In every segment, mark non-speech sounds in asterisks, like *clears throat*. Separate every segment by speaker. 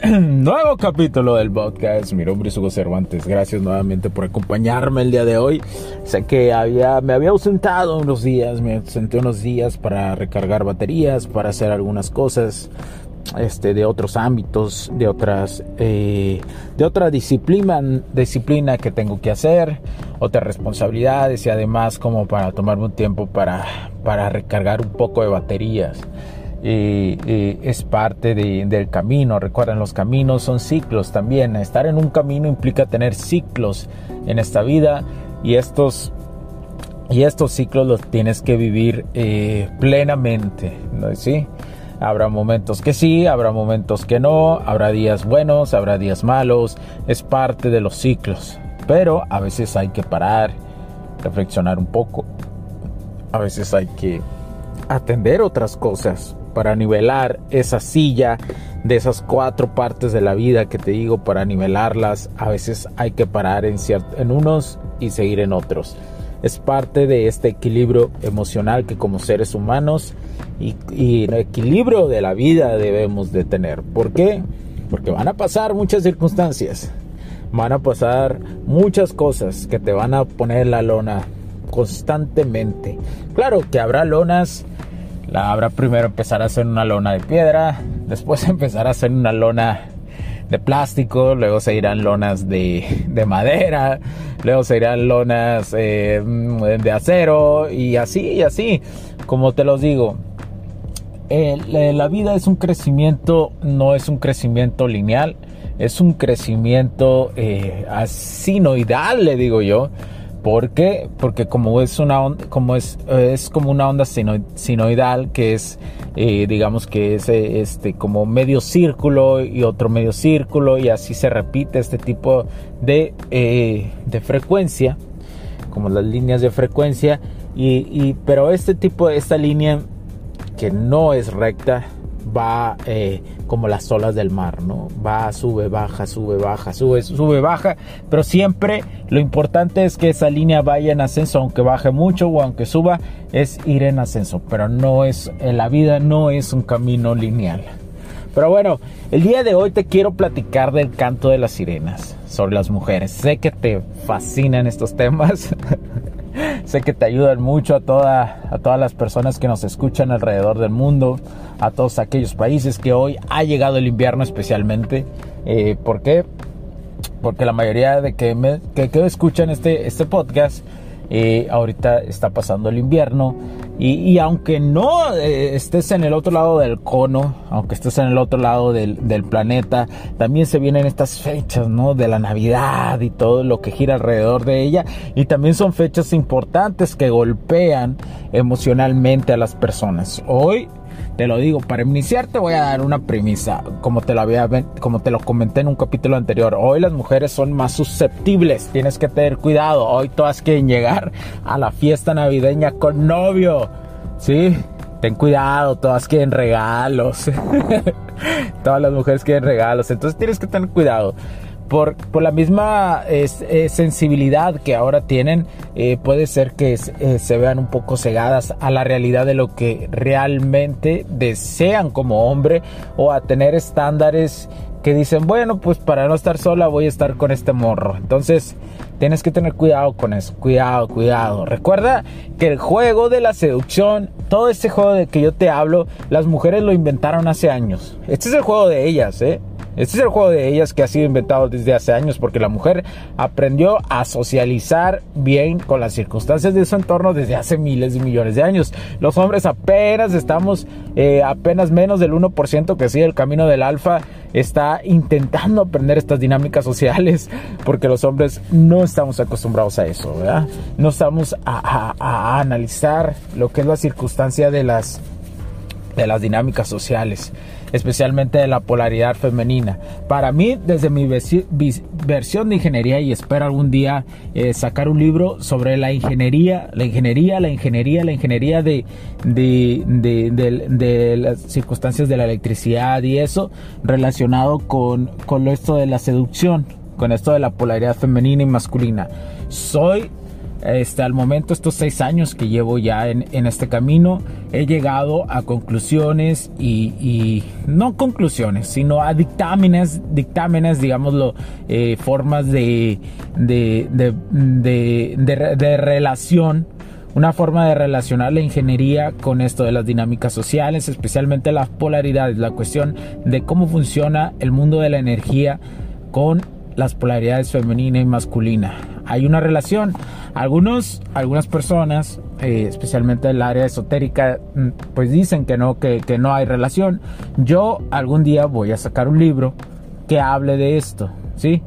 Speaker 1: *clears throat* nuevo capítulo del podcast. Mi nombre es Hugo Cervantes. Gracias nuevamente por acompañarme el día de hoy. Sé que había, me había ausentado unos días, me ausenté unos días para recargar baterías, para hacer algunas cosas este, de otros ámbitos, de otras, eh, de otra disciplina, disciplina que tengo que hacer, otras responsabilidades y además como para tomarme un tiempo para, para recargar un poco de baterías es parte del camino. Recuerden, los caminos son ciclos también. Estar en un camino implica tener ciclos en esta vida y estos, y estos ciclos los tienes que vivir eh, plenamente. ¿no? ¿Sí? Habrá momentos que sí, habrá momentos que no, habrá días buenos, habrá días malos, es parte de los ciclos. Pero a veces hay que parar, reflexionar un poco, a veces hay que atender otras cosas para nivelar esa silla de esas cuatro partes de la vida que te digo, para nivelarlas, a veces hay que parar en, en unos y seguir en otros. Es parte de este equilibrio emocional que como seres humanos y, el equilibrio de la vida debemos de tener. ¿Por qué? Porque van a pasar muchas circunstancias, van a pasar muchas cosas que te van a poner la lona constantemente. Claro que habrá lonas la habrá primero empezar a hacer una lona de piedra, después *laughs* empezar a hacer una lona de plástico, luego se irán lonas de, madera, luego se irán lonas eh, de acero y así y así. Como te los digo, la vida es un crecimiento, no es un crecimiento lineal, es un crecimiento eh, asinoidal, le digo yo. ¿Por qué? Porque como es una onda, como es, es como una onda sinoidal que es eh, digamos que es eh, este como medio círculo y otro medio círculo y así se repite este tipo de, eh, de frecuencia como las líneas de frecuencia y, pero este tipo esta línea que no es recta va eh, como las olas del mar, ¿no? Va, sube, baja, sube, baja, sube, sube, baja, pero siempre lo importante es que esa línea vaya en ascenso, aunque baje mucho o aunque suba, es ir en ascenso, pero no es, en la vida no es un camino lineal. Pero bueno, el día de hoy te quiero platicar del canto de las sirenas, sobre las mujeres. Sé que te fascinan estos temas. *laughs* sé que te ayudan mucho a, toda, a todas las personas que nos escuchan alrededor del mundo, a todos aquellos países que hoy ha llegado el invierno especialmente. Eh, ¿Por qué? Porque la mayoría de que, me, que, que escuchan este, este podcast eh, ahorita está pasando el invierno y, aunque no eh, estés en el otro lado del cono, aunque estés en el otro lado del, planeta, también se vienen estas fechas, ¿no? De la Navidad y todo lo que gira alrededor de ella. Y también son fechas importantes que golpean emocionalmente a las personas. Hoy te lo digo, para iniciar te voy a dar una premisa, como te lo había como te lo comenté en un capítulo anterior. Hoy las mujeres son más susceptibles, tienes que tener cuidado. Hoy todas quieren llegar a la fiesta navideña con novio. ¿Sí? Ten cuidado, todas quieren regalos. *laughs* todas las mujeres quieren regalos, entonces tienes que tener cuidado por, la misma sensibilidad que ahora tienen, eh, puede ser que eh, se vean un poco cegadas a la realidad de lo que realmente desean como hombre o a tener estándares que dicen, bueno, pues para no estar sola voy a estar con este morro. Entonces, tienes que tener cuidado con eso. Cuidado, cuidado. Recuerda que el juego de la seducción, todo ese juego de que yo te hablo, las mujeres lo inventaron hace años. Este es el juego de ellas, ¿eh? Este es el juego de ellas que ha sido inventado desde hace años porque la mujer aprendió a socializar bien con las circunstancias de su entorno desde hace miles de millones de años. Los hombres apenas estamos, eh, apenas menos del 1% que sigue el camino del alfa, está intentando aprender estas dinámicas sociales porque los hombres no estamos acostumbrados a eso, ¿verdad? No estamos a, analizar lo que es la circunstancia de las, de las dinámicas sociales especialmente de la polaridad femenina. Para mí, desde mi versión de ingeniería, y espero algún día eh, sacar un libro sobre la ingeniería, la ingeniería, la ingeniería, la ingeniería de, de, de, las circunstancias de la electricidad y eso relacionado con, con esto de la seducción, con esto de la polaridad femenina y masculina. Soy este, al momento, estos seis años que llevo ya en, este camino, he llegado a conclusiones y, no conclusiones, sino a dictámenes, dictámenes, digámoslo, eh, formas de, de, de, relación una forma de relacionar la ingeniería con esto de las dinámicas sociales, especialmente las polaridades, la cuestión de cómo funciona el mundo de la energía con las polaridades femenina y masculina. Hay una relación. Algunos, algunas personas, eh, especialmente del área esotérica, mm, pues dicen que no, que, no hay relación. Yo algún día voy a sacar un libro que hable de esto, ¿sí?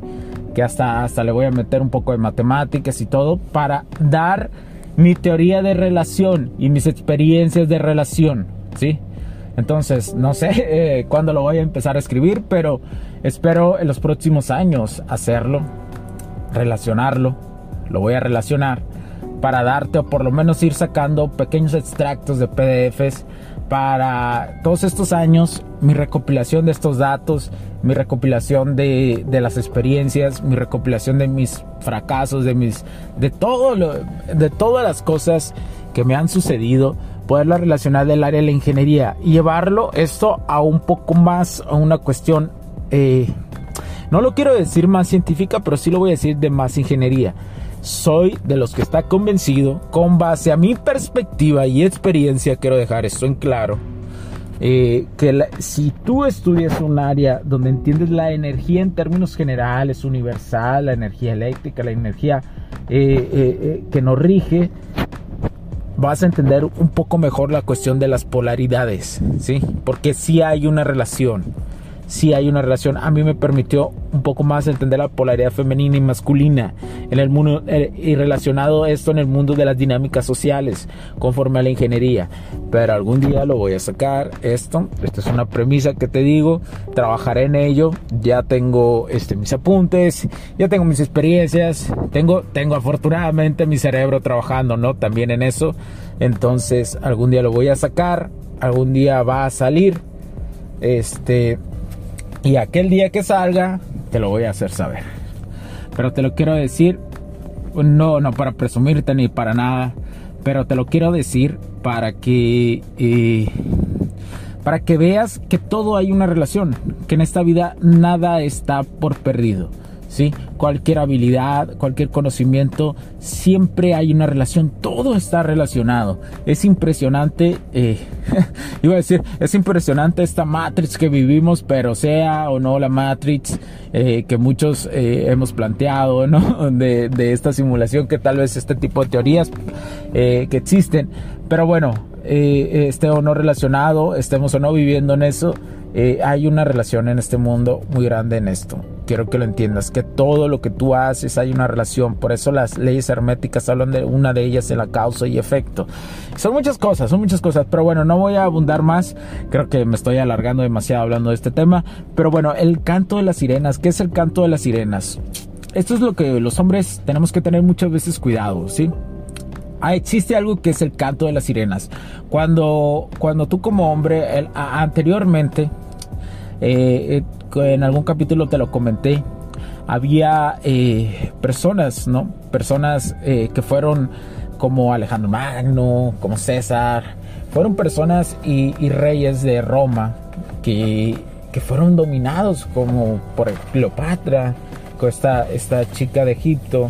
Speaker 1: Que hasta, hasta le voy a meter un poco de matemáticas y todo para dar mi teoría de relación y mis experiencias de relación, ¿sí? Entonces, no sé *laughs* eh, cuándo lo voy a empezar a escribir, pero espero en los próximos años hacerlo, relacionarlo, lo voy a relacionar para darte o por lo menos ir sacando pequeños extractos de PDFs para todos estos años, mi recopilación de estos datos, mi recopilación de, de las experiencias, mi recopilación de mis fracasos, de mis de todo lo, de todas las cosas que me han sucedido poderlo relacionar del área de la ingeniería y llevarlo esto a un poco más, a una cuestión, eh, no lo quiero decir más científica, pero sí lo voy a decir de más ingeniería. Soy de los que está convencido, con base a mi perspectiva y experiencia, quiero dejar esto en claro, eh, que si tú estudias un área donde entiendes la energía en términos generales, universal, la energía eléctrica, la energía eh, que nos rige, vas a entender un poco mejor la cuestión de las polaridades, ¿sí? Porque sí hay una relación si hay una relación. A mí me permitió un poco más entender la polaridad femenina y masculina en el mundo eh, y relacionado esto en el mundo de las dinámicas sociales conforme a la ingeniería. Pero algún día lo voy a sacar esto. Esta es una premisa que te digo. Trabajaré en ello. Ya tengo este, mis apuntes, ya tengo mis experiencias. Tengo, tengo afortunadamente mi cerebro trabajando, ¿no? También en eso. Entonces algún día lo voy a sacar. Algún día va a salir. Este, y aquel día que salga, te lo voy a hacer saber. Pero te lo quiero decir, no, no para presumirte ni para nada, pero te lo quiero decir para que, eh, para que veas que todo hay una relación, que en esta vida nada está por perdido. ¿Sí? Cualquier habilidad, cualquier conocimiento, siempre hay una relación, todo está relacionado. Es impresionante, eh, *laughs* iba a decir, es impresionante esta Matrix que vivimos, pero sea o no la Matrix eh, que muchos eh, hemos planteado, ¿no? *laughs* De, de, esta simulación, que tal vez este tipo de teorías que existen, pero bueno, esté o no relacionado, estemos o no viviendo en eso, hay una relación en este mundo muy grande en esto quiero que lo entiendas, que todo lo que tú haces hay una relación, por eso las leyes herméticas hablan de una de ellas en la causa y efecto. Son muchas cosas, son muchas cosas, pero bueno, no voy a abundar más, creo que me estoy alargando demasiado hablando de este tema, pero bueno, el canto de las sirenas, ¿qué es el canto de las sirenas? Esto es lo que los hombres tenemos que tener muchas veces cuidado, ¿sí? Ah, existe algo que es el canto de las sirenas. Cuando, cuando tú como hombre, anteriormente, eh, eh, en algún capítulo te lo comenté, había eh, personas, ¿no? Personas que fueron como Alejandro Magno, como César, fueron personas y, reyes de Roma que, que, fueron dominados como por Cleopatra, esta, esta chica de Egipto.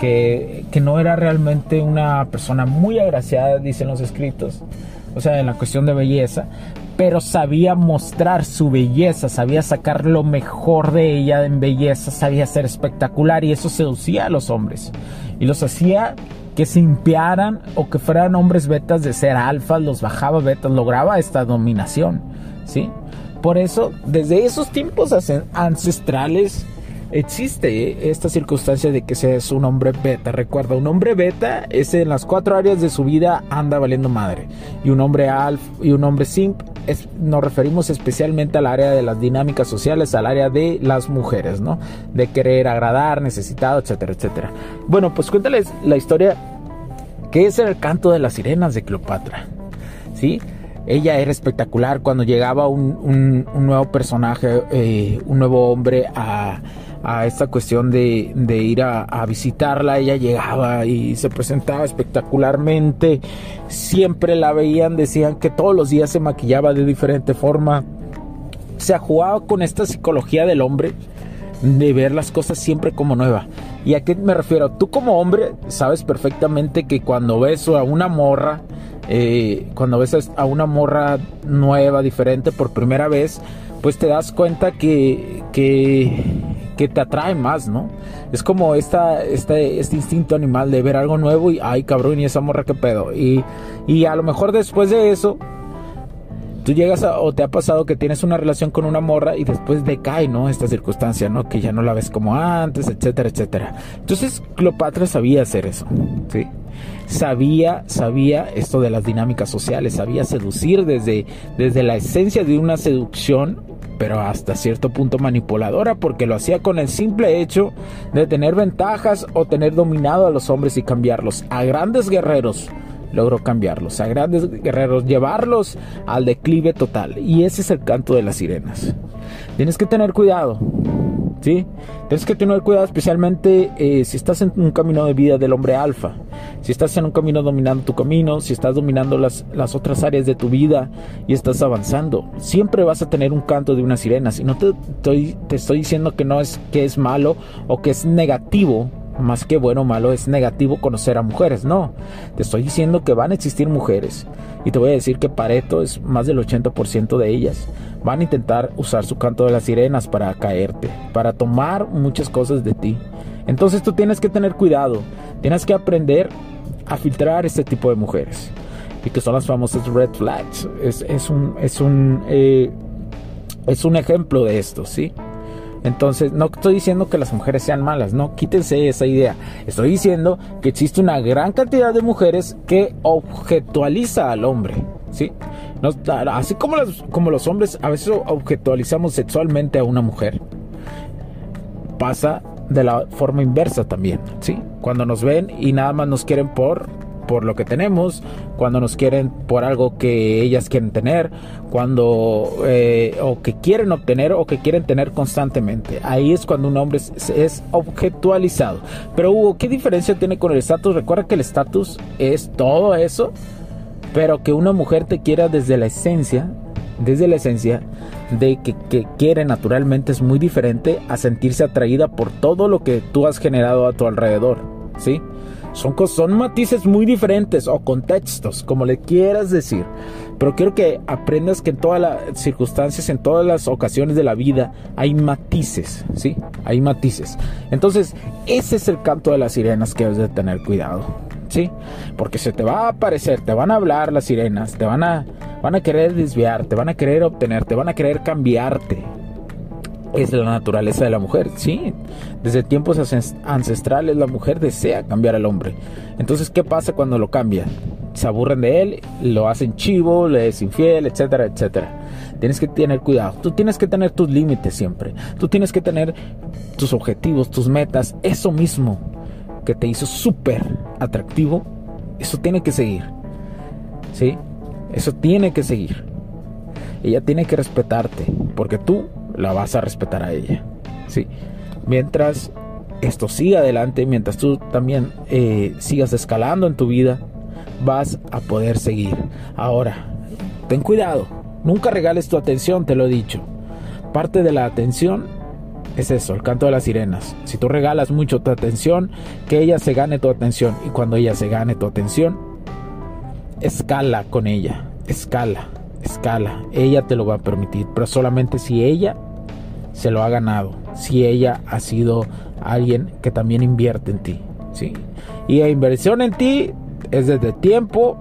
Speaker 1: Que, no era realmente una persona muy agraciada, dicen los escritos, o sea, en la cuestión de belleza, pero sabía mostrar su belleza, sabía sacar lo mejor de ella en belleza, sabía ser espectacular y eso seducía a los hombres y los hacía que se impiaran o que fueran hombres betas de ser alfas, los bajaba betas, lograba esta dominación, ¿sí? Por eso, desde esos tiempos ancestrales, existe esta circunstancia de que seas un hombre beta. Recuerda, un hombre beta es en las cuatro áreas de su vida anda valiendo madre. Y un hombre alf y un hombre simp nos referimos especialmente al área de las dinámicas sociales, al área de las mujeres, ¿no? De querer agradar, necesitado, etcétera, etcétera. Bueno, pues cuéntales la historia que es el canto de las sirenas de Cleopatra, ¿sí? Ella era espectacular cuando llegaba un, nuevo personaje, eh, un nuevo hombre a a esta cuestión de, ir a, visitarla. Ella llegaba y se presentaba espectacularmente. Siempre la veían, decían que todos los días se maquillaba de diferente forma. Se jugaba con esta psicología del hombre de ver las cosas siempre como nueva. ¿Y a qué me refiero? Tú como hombre sabes perfectamente que cuando ves a una morra, eh, cuando ves a una morra nueva, diferente por primera vez, pues te das cuenta que, que que te atrae más, ¿no? Es como esta, este, este instinto animal de ver algo nuevo y, ay cabrón, y esa morra qué pedo. Y, y a lo mejor después de eso, tú llegas o te ha pasado que tienes una relación con una morra y después decae, ¿no? Esta circunstancia, ¿no? Que ya no la ves como antes, etcétera, etcétera. Entonces Cleopatra sabía hacer eso, ¿sí? Sabía, sabía esto de las dinámicas sociales, sabía seducir desde, desde la esencia de una seducción pero hasta cierto punto manipuladora porque lo hacía con el simple hecho de tener ventajas o tener dominado a los hombres y cambiarlos. A grandes guerreros logró cambiarlos, a grandes guerreros llevarlos al declive total. Y ese es el canto de las sirenas. Tienes que tener cuidado Tienes que tener cuidado especialmente eh, si estás en un camino de vida del hombre alfa, si estás en un camino dominando tu camino, si estás dominando las, las otras áreas de tu vida y estás avanzando. Siempre vas a tener un canto de una sirena. Si no te estoy, te estoy diciendo que no es que es malo o que es negativo más que bueno o malo es negativo conocer a mujeres. No, te estoy diciendo que van a existir mujeres. Y te voy a decir que Pareto es más del 80% de ellas. Van a intentar usar su canto de las sirenas para caerte, para tomar muchas cosas de ti. Entonces tú tienes que tener cuidado. Tienes que aprender a filtrar este tipo de mujeres. Y que son las famosas red flags. Es, un, es, un, eh, es un ejemplo de esto, ¿sí? Entonces, no estoy diciendo que las mujeres sean malas, no, quítense esa idea. Estoy diciendo que existe una gran cantidad de mujeres que objetualiza al hombre, ¿sí? así como los, como los hombres a veces objetualizamos sexualmente a una mujer, pasa de la forma inversa también, ¿sí? Cuando nos ven y nada más nos quieren por por lo que tenemos, cuando nos quieren por algo que ellas quieren tener, cuando eh, o que quieren obtener o que quieren tener constantemente. Ahí es cuando un hombre es, objetualizado. Pero Hugo, ¿qué diferencia tiene con el estatus? Recuerda que el estatus es todo eso, pero que una mujer te quiera desde la esencia, desde la esencia de que, que, quiere naturalmente es muy diferente a sentirse atraída por todo lo que tú has generado a tu alrededor, ¿sí? Son, son matices muy diferentes o contextos, como le quieras decir. Pero quiero que aprendas que en todas las circunstancias, en todas las ocasiones de la vida, hay matices, ¿sí? Hay matices. Entonces, ese es el canto de las sirenas que debes de tener cuidado. ¿sí? Porque se te va a aparecer, te van a hablar las sirenas, te van a, van a querer desviarte, van a querer obtenerte, van a querer cambiarte. Es la naturaleza de la mujer, sí. Desde tiempos ancestrales la mujer desea cambiar al hombre. Entonces, ¿qué pasa cuando lo cambia? Se aburren de él, lo hacen chivo, le es infiel, etcétera, etcétera. Tienes que tener cuidado. Tú tienes que tener tus límites siempre. Tú tienes que tener tus objetivos, tus metas, eso mismo que te hizo súper atractivo, eso tiene que seguir. ¿Sí? Eso tiene que seguir. Ella tiene que respetarte, porque tú la vas a respetar a ella. ¿Sí? Mientras esto siga adelante, mientras tú también eh, sigas escalando en tu vida, vas a poder seguir. Ahora, ten cuidado, nunca regales tu atención, te lo he dicho. Parte de la atención es eso, el canto de las sirenas. Si tú regalas mucho tu atención, que ella se gane tu atención. Y cuando ella se gane tu atención, escala con ella, escala, escala. Ella te lo va a permitir, pero solamente si ella se lo ha ganado, si ella ha sido alguien que también invierte en ti. ¿sí? Y la inversión en ti es desde tiempo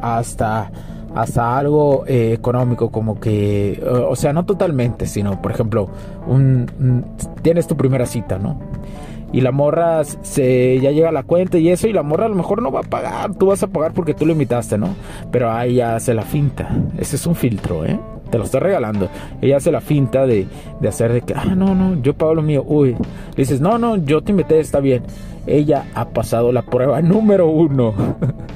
Speaker 1: hasta hasta algo eh, económico como que, o sea, no totalmente, sino, por ejemplo, un, tienes tu primera cita, ¿no? Y la morra se ya llega a la cuenta y eso, y la morra a lo mejor no va a pagar, tú vas a pagar porque tú lo invitaste, ¿no? Pero ahí ya hace la finta, ese es un filtro, ¿eh? Te lo estoy regalando. Ella hace la finta de, de hacer de que, ah, no, no, yo pago lo mío, uy. Le dices, no, no, yo te invité, está bien ella ha pasado la prueba *laughs* número uno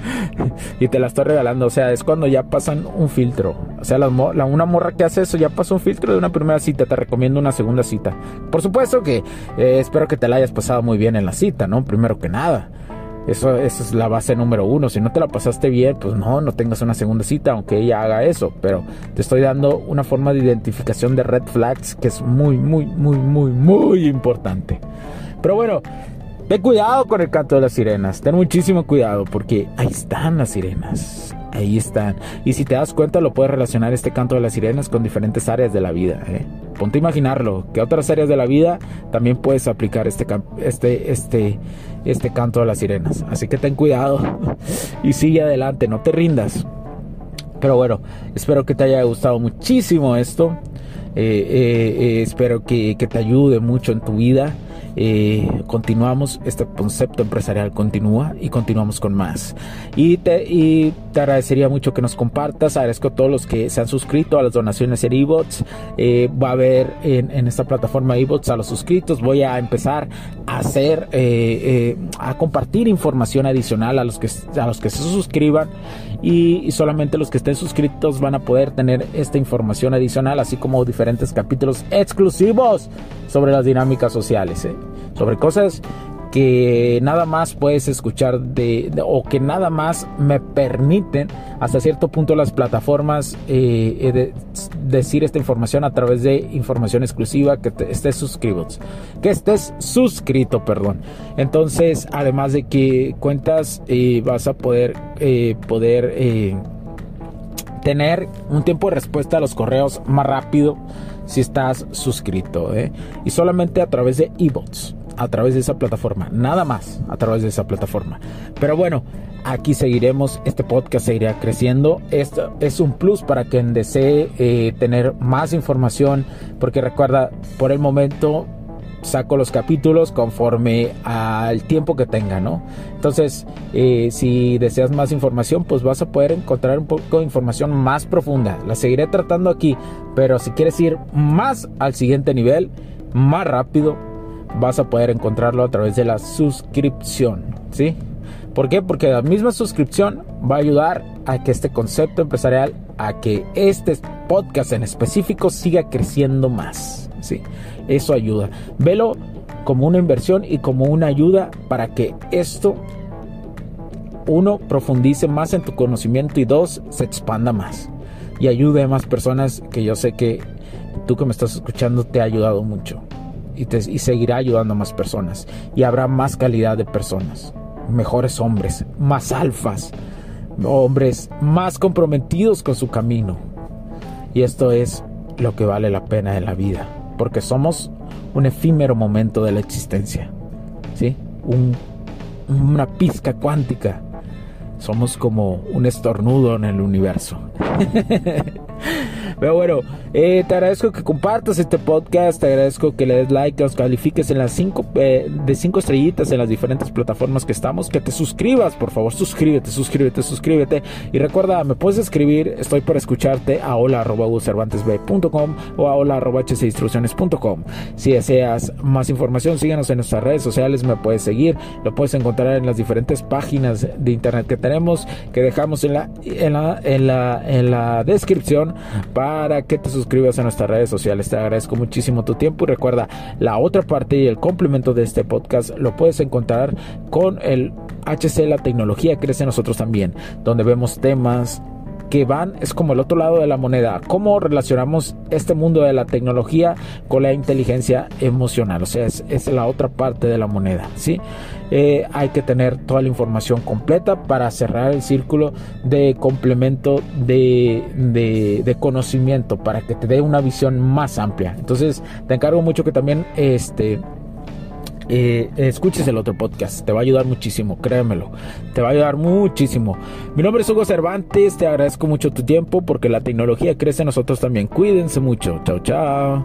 Speaker 1: *laughs* y te la estoy regalando. O sea, es cuando ya pasan un filtro. O sea, la, una morra que hace eso ya pasó un filtro de una primera cita. Te recomiendo una segunda cita. Por supuesto que eh, espero que te la hayas pasado muy bien en la cita, ¿no? Primero que nada. Eso, es la base número uno. Si no te la pasaste bien, pues no, no tengas una segunda cita, aunque ella haga eso. Pero te estoy dando una forma de identificación de red flags que es muy, muy, muy, muy, muy importante. Pero bueno, Ten cuidado con el canto de las sirenas, ten muchísimo cuidado porque ahí están las sirenas, ahí están. Y si te das cuenta lo puedes relacionar este canto de las sirenas con diferentes áreas de la vida. ¿eh? Ponte a imaginarlo, que otras áreas de la vida también puedes aplicar este, este, este, este canto de las sirenas. Así que ten cuidado y sigue adelante, no te rindas. Pero bueno, espero que te haya gustado muchísimo esto. Eh, eh, eh, espero que, que te ayude mucho en tu vida. Eh, continuamos, este concepto empresarial continúa y continuamos con más. Y te, y te agradecería mucho que nos compartas, agradezco a todos los que se han suscrito a las donaciones en eBots, eh, va a haber en, esta plataforma eBots a los suscritos, voy a empezar a hacer, eh, a compartir información adicional a los que, a los que se suscriban. Y, solamente los que estén suscritos van a poder tener esta información adicional, así como diferentes capítulos exclusivos sobre las dinámicas sociales, ¿eh? sobre cosas que nada más puedes escuchar de, o que nada más me permiten hasta cierto punto las plataformas eh, eh, de, decir esta información a través de información exclusiva que estés suscrito que estés suscrito perdón entonces además de que cuentas vas a poder tener un tiempo de respuesta a los correos más rápido si estás suscrito y solamente a través de ebots a través de esa plataforma, nada más a través de esa plataforma. Pero bueno, aquí seguiremos, este podcast seguirá creciendo. Esto es un plus para quien desee eh, tener más información, porque recuerda, por el momento saco los capítulos conforme al tiempo que tenga, ¿no? Entonces, eh, si deseas más información, pues vas a poder encontrar un poco de información más profunda. La seguiré tratando aquí, pero si quieres ir más al siguiente nivel, más rápido, vas a poder encontrarlo a través de la suscripción, ¿sí? ¿Por qué? Porque la misma suscripción va a ayudar a que este concepto empresarial, a que este podcast en específico siga creciendo más, ¿sí? Eso ayuda. Velo como una inversión y como una ayuda para que esto uno profundice más en tu conocimiento y dos se expanda más y ayude a más personas que yo sé que tú que me estás escuchando te ha ayudado mucho y, seguirá ayudando a más personas. Y habrá más calidad de personas, mejores hombres, más alfas, hombres más comprometidos con su camino. Y esto es lo que vale la pena en la vida, porque somos un efímero momento de la existencia, ¿sí? Un una pizca cuántica. Somos como un estornudo en el universo. *laughs* Pero bueno, eh, te agradezco que compartas este podcast, te agradezco que le des like, que los califiques en las cinco, eh, de cinco estrellitas en las diferentes plataformas que estamos, que te suscribas, por favor, suscríbete, suscríbete, suscríbete. Y recuerda, me puedes escribir, estoy para escucharte a hola.cervantesb.com o a hola.hcinstrucciones.com. Si deseas más información, síguenos en nuestras redes sociales, me puedes seguir, lo puedes encontrar en las diferentes páginas de internet que tenemos, que dejamos en la, en la, en la, en la descripción para que te suscribas a nuestras redes sociales. Te agradezco muchísimo tu tiempo y recuerda, la otra parte y el complemento de este podcast lo puedes encontrar con el HC La Tecnología Crece Nosotros también, donde vemos temas que van es como el otro lado de la moneda. ¿Cómo relacionamos este mundo de la tecnología con la inteligencia emocional? O sea, es, es la otra parte de la moneda. ¿sí? Eh, hay que tener toda la información completa para cerrar el círculo de complemento de, de, de conocimiento, para que te dé una visión más amplia. Entonces, te encargo mucho que también este, eh, escuches el otro podcast, te va a ayudar muchísimo, créemelo, te va a ayudar muchísimo. Mi nombre es Hugo Cervantes, te agradezco mucho tu tiempo porque la tecnología crece en nosotros también. Cuídense mucho, chao, chao.